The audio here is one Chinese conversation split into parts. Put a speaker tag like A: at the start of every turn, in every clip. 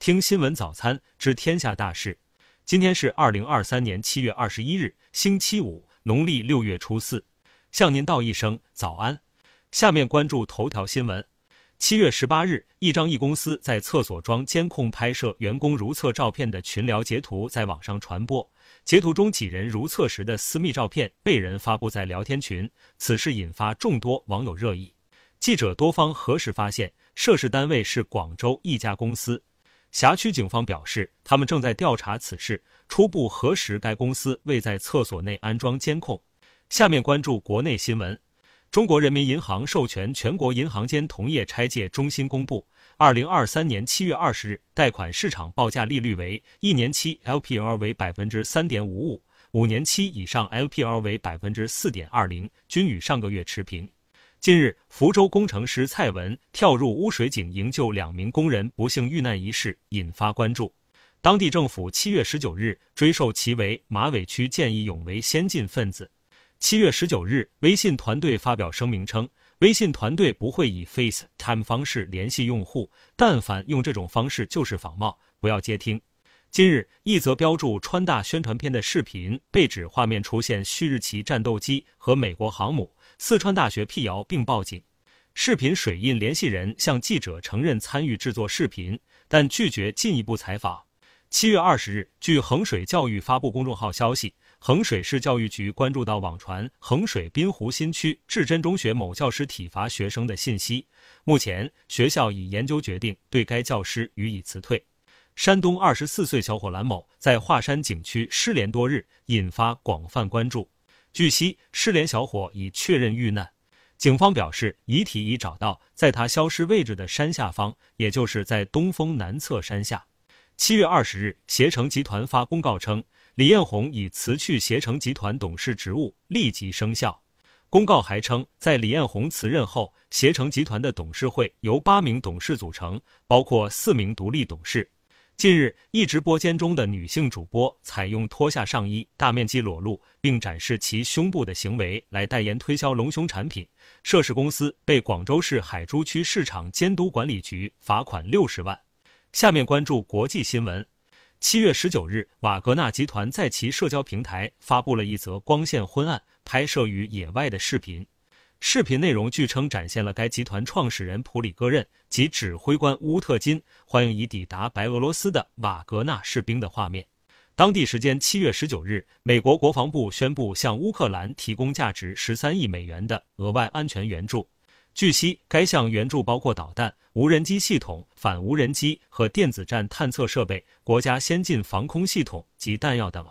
A: 听新闻早餐知天下大事。今天是二零二三年七月二十一日，星期五，农历六月初四。向您道一声早安。下面关注头条新闻。七月十八日，一张一公司在厕所装监控拍摄员工如厕照片的群聊截图在网上传播。截图中几人如厕时的私密照片被人发布在聊天群，此事引发众多网友热议。记者多方核实发现，涉事单位是广州一家公司。辖区警方表示，他们正在调查此事，初步核实该公司未在厕所内安装监控。下面关注国内新闻。中国人民银行授权全国银行间同业拆借中心公布，二零二三年七月二十日贷款市场报价利率为一年期 LPR 为百分之三点五五，五年期以上 LPR 为百分之四点二零，均与上个月持平。近日，福州工程师蔡文跳入污水井营救两名工人不幸遇难一事引发关注，当地政府七月十九日追授其为马尾区见义勇为先进分子。七月十九日，微信团队发表声明称，微信团队不会以 FaceTime 方式联系用户，但凡用这种方式就是仿冒，不要接听。今日，一则标注川大宣传片的视频被指画面出现旭日旗战斗机和美国航母，四川大学辟谣并报警。视频水印联系人向记者承认参与制作视频，但拒绝进一步采访。七月二十日，据衡水教育发布公众号消息。衡水市教育局关注到网传衡水滨湖新区至臻中学某教师体罚学生的信息，目前学校已研究决定对该教师予以辞退。山东二十四岁小伙蓝某在华山景区失联多日，引发广泛关注。据悉，失联小伙已确认遇难，警方表示遗体已找到，在他消失位置的山下方，也就是在东风南侧山下。七月二十日，携程集团发公告称。李彦宏已辞去携程集团董事职务，立即生效。公告还称，在李彦宏辞任后，携程集团的董事会由八名董事组成，包括四名独立董事。近日，一直播间中的女性主播采用脱下上衣、大面积裸露并展示其胸部的行为来代言推销隆胸产品，涉事公司被广州市海珠区市场监督管理局罚款六十万。下面关注国际新闻。七月十九日，瓦格纳集团在其社交平台发布了一则光线昏暗、拍摄于野外的视频。视频内容据称展现了该集团创始人普里戈任及指挥官乌特金欢迎已抵达白俄罗斯的瓦格纳士兵的画面。当地时间七月十九日，美国国防部宣布向乌克兰提供价值十三亿美元的额外安全援助。据悉，该项援助包括导弹、无人机系统、反无人机和电子战探测设备、国家先进防空系统及弹药等。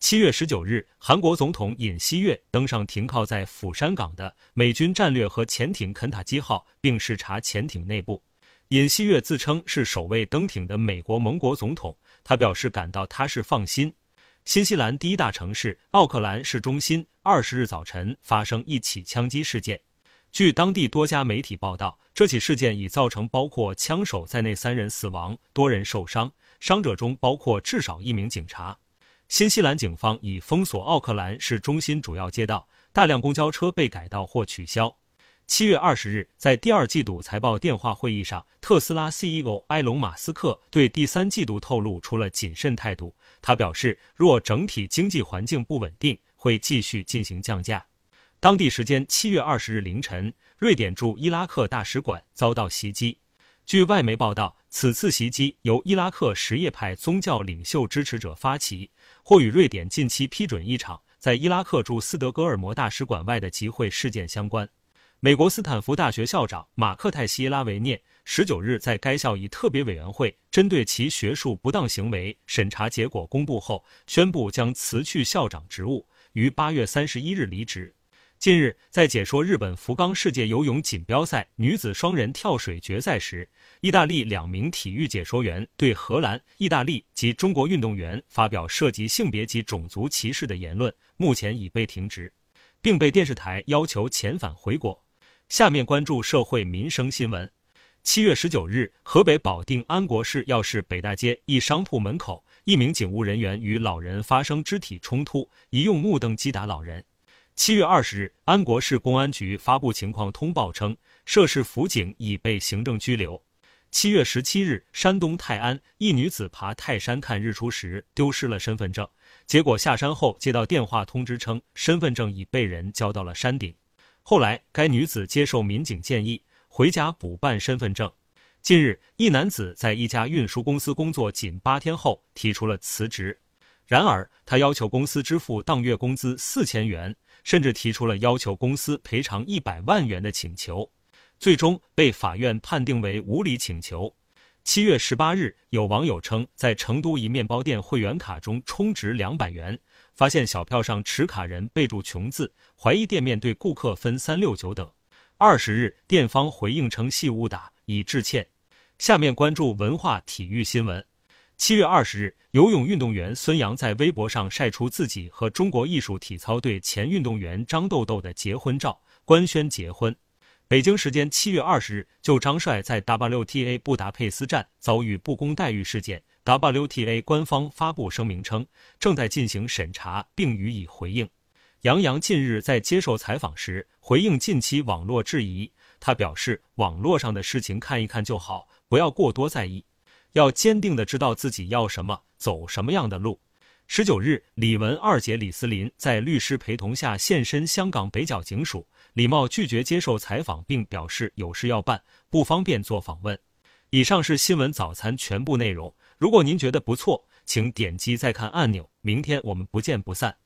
A: 七月十九日，韩国总统尹锡悦登上停靠在釜山港的美军战略核潜艇肯塔基号，并视察潜艇内部。尹锡悦自称是首位登艇的美国盟国总统，他表示感到踏实放心。新西兰第一大城市奥克兰市中心二十日早晨发生一起枪击事件。据当地多家媒体报道，这起事件已造成包括枪手在内三人死亡，多人受伤，伤者中包括至少一名警察。新西兰警方已封锁奥克兰市中心主要街道，大量公交车被改道或取消。七月二十日，在第二季度财报电话会议上，特斯拉 CEO 埃隆·马斯克对第三季度透露出了谨慎态度。他表示，若整体经济环境不稳定，会继续进行降价。当地时间七月二十日凌晨，瑞典驻伊拉克大使馆遭到袭击。据外媒报道，此次袭击由伊拉克什叶派宗教领袖支持者发起，或与瑞典近期批准一场在伊拉克驻斯德哥尔摩大使馆外的集会事件相关。美国斯坦福大学校长马克泰西拉维涅十九日在该校以特别委员会针对其学术不当行为审查结果公布后，宣布将辞去校长职务，于八月三十一日离职。近日，在解说日本福冈世界游泳锦标赛女子双人跳水决赛时，意大利两名体育解说员对荷兰、意大利及中国运动员发表涉及性别及种族歧视的言论，目前已被停职，并被电视台要求遣返回国。下面关注社会民生新闻。七月十九日，河北保定安国市药市北大街一商铺门口，一名警务人员与老人发生肢体冲突，疑用木凳击打老人。七月二十日，安国市公安局发布情况通报称，涉事辅警已被行政拘留。七月十七日，山东泰安一女子爬泰山看日出时丢失了身份证，结果下山后接到电话通知称身份证已被人交到了山顶。后来，该女子接受民警建议回家补办身份证。近日，一男子在一家运输公司工作仅八天后提出了辞职，然而他要求公司支付当月工资四千元，甚至提出了要求公司赔偿一百万元的请求。最终被法院判定为无理请求。七月十八日，有网友称，在成都一面包店会员卡中充值两百元，发现小票上持卡人备注“穷”字，怀疑店面对顾客分三六九等。二十日，店方回应称系误打，已致歉。下面关注文化体育新闻。七月二十日，游泳运动员孙杨在微博上晒出自己和中国艺术体操队前运动员张豆豆的结婚照，官宣结婚。北京时间七月二十日，就张帅在 WTA 布达佩斯站遭遇不公待遇事件，WTA 官方发布声明称，正在进行审查并予以回应。杨洋近日在接受采访时回应近期网络质疑，他表示，网络上的事情看一看就好，不要过多在意，要坚定的知道自己要什么，走什么样的路。十九日，李文二姐李思琳在律师陪同下现身香港北角警署，李茂拒绝接受采访，并表示有事要办，不方便做访问。以上是新闻早餐全部内容。如果您觉得不错，请点击再看按钮。明天我们不见不散。